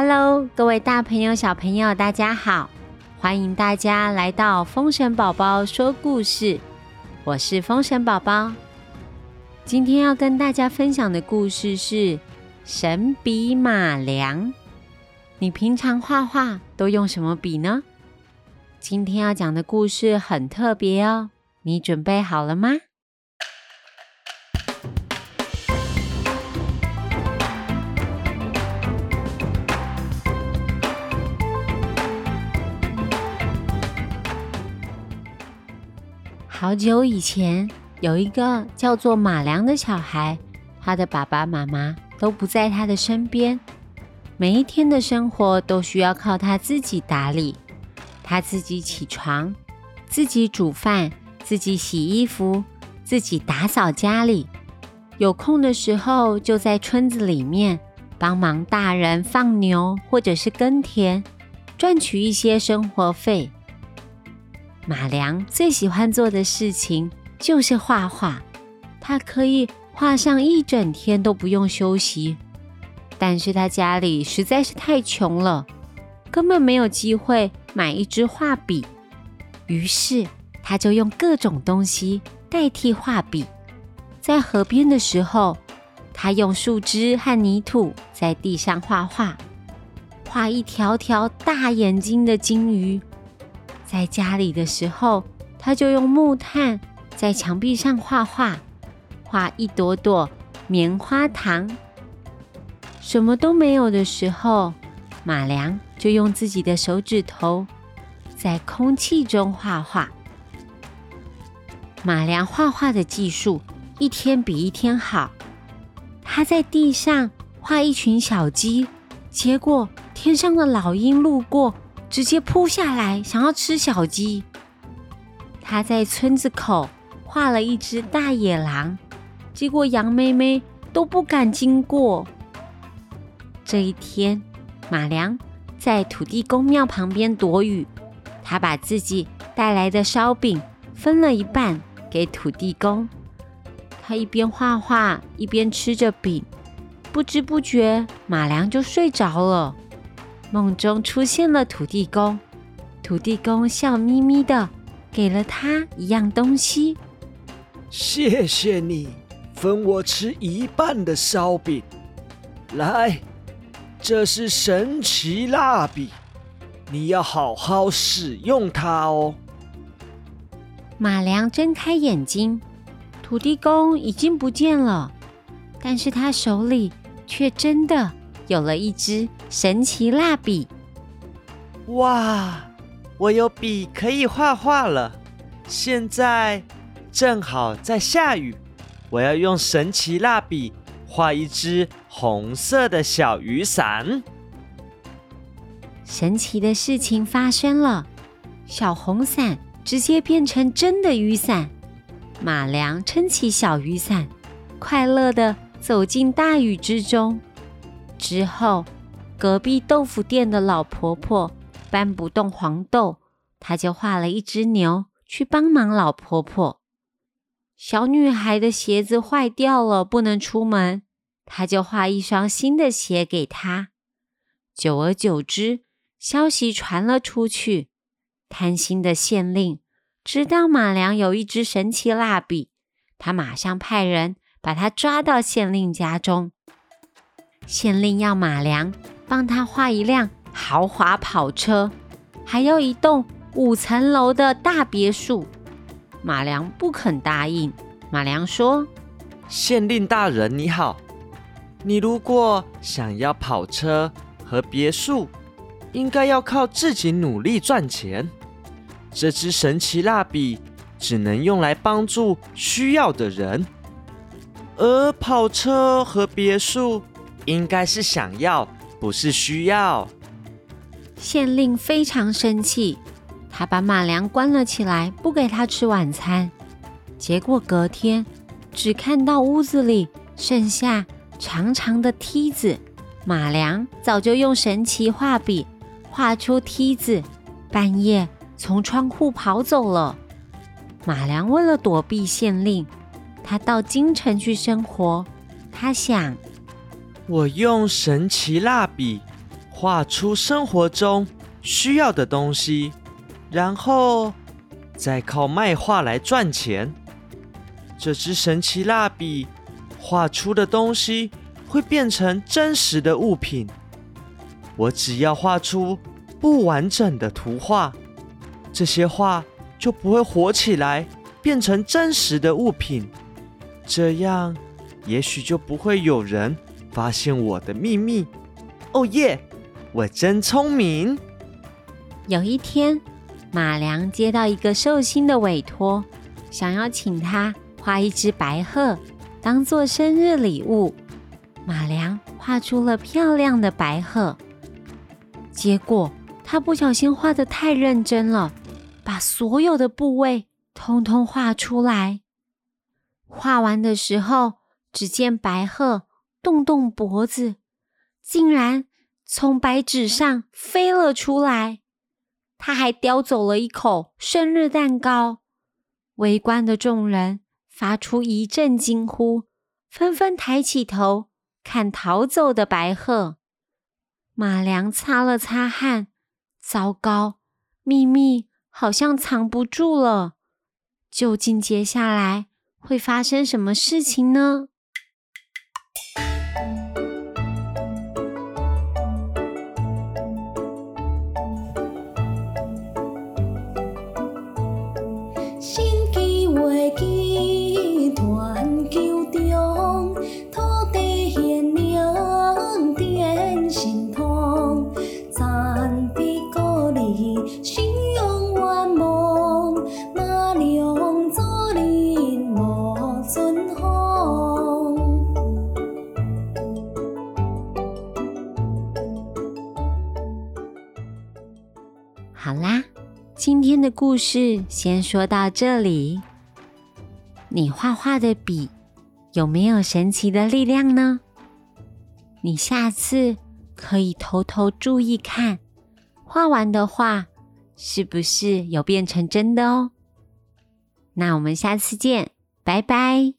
Hello，各位大朋友、小朋友，大家好！欢迎大家来到风神宝宝说故事。我是风神宝宝，今天要跟大家分享的故事是神笔马良。你平常画画都用什么笔呢？今天要讲的故事很特别哦，你准备好了吗？好久以前，有一个叫做马良的小孩，他的爸爸妈妈都不在他的身边，每一天的生活都需要靠他自己打理。他自己起床，自己煮饭，自己洗衣服，自己打扫家里。有空的时候，就在村子里面帮忙大人放牛，或者是耕田，赚取一些生活费。马良最喜欢做的事情就是画画，他可以画上一整天都不用休息。但是他家里实在是太穷了，根本没有机会买一支画笔。于是他就用各种东西代替画笔。在河边的时候，他用树枝和泥土在地上画画，画一条条大眼睛的金鱼。在家里的时候，他就用木炭在墙壁上画画，画一朵朵棉花糖。什么都没有的时候，马良就用自己的手指头在空气中画画。马良画画的技术一天比一天好。他在地上画一群小鸡，结果天上的老鹰路过。直接扑下来，想要吃小鸡。他在村子口画了一只大野狼，结果羊妹妹都不敢经过。这一天，马良在土地公庙旁边躲雨，他把自己带来的烧饼分了一半给土地公。他一边画画一边吃着饼，不知不觉马良就睡着了。梦中出现了土地公，土地公笑眯眯的给了他一样东西。谢谢你分我吃一半的烧饼。来，这是神奇蜡笔，你要好好使用它哦。马良睁开眼睛，土地公已经不见了，但是他手里却真的。有了一支神奇蜡笔，哇！我有笔可以画画了。现在正好在下雨，我要用神奇蜡笔画一只红色的小雨伞。神奇的事情发生了，小红伞直接变成真的雨伞。马良撑起小雨伞，快乐的走进大雨之中。之后，隔壁豆腐店的老婆婆搬不动黄豆，她就画了一只牛去帮忙老婆婆。小女孩的鞋子坏掉了，不能出门，她就画一双新的鞋给她。久而久之，消息传了出去，贪心的县令知道马良有一支神奇蜡笔，他马上派人把他抓到县令家中。县令要马良帮他画一辆豪华跑车，还要一栋五层楼的大别墅。马良不肯答应。马良说：“县令大人你好，你如果想要跑车和别墅，应该要靠自己努力赚钱。这支神奇蜡笔只能用来帮助需要的人，而跑车和别墅。”应该是想要，不是需要。县令非常生气，他把马良关了起来，不给他吃晚餐。结果隔天，只看到屋子里剩下长长的梯子。马良早就用神奇画笔画出梯子，半夜从窗户跑走了。马良为了躲避县令，他到京城去生活。他想。我用神奇蜡笔画出生活中需要的东西，然后再靠卖画来赚钱。这支神奇蜡笔画出的东西会变成真实的物品。我只要画出不完整的图画，这些画就不会活起来，变成真实的物品。这样，也许就不会有人发现我的秘密。哦耶！我真聪明。有一天，马良接到一个寿星的委托，想要请他画一只白鹤，当做生日礼物。马良画出了漂亮的白鹤。结果他不小心画的太认真了，把所有的部位通通画出来。画完的时候，只见白鹤动动脖子，竟然从白纸上飞了出来。他还叼走了一口生日蛋糕。围观的众人发出一阵惊呼，纷纷抬起头看逃走的白鹤。马良擦了擦汗，糟糕，秘密好像藏不住了。究竟接下来会发生什么事情呢？好啦，今天的故事先说到这里。你画画的笔有没有神奇的力量呢？你下次可以偷偷注意看，画完的画是不是有变成真的哦？那我们下次见，拜拜。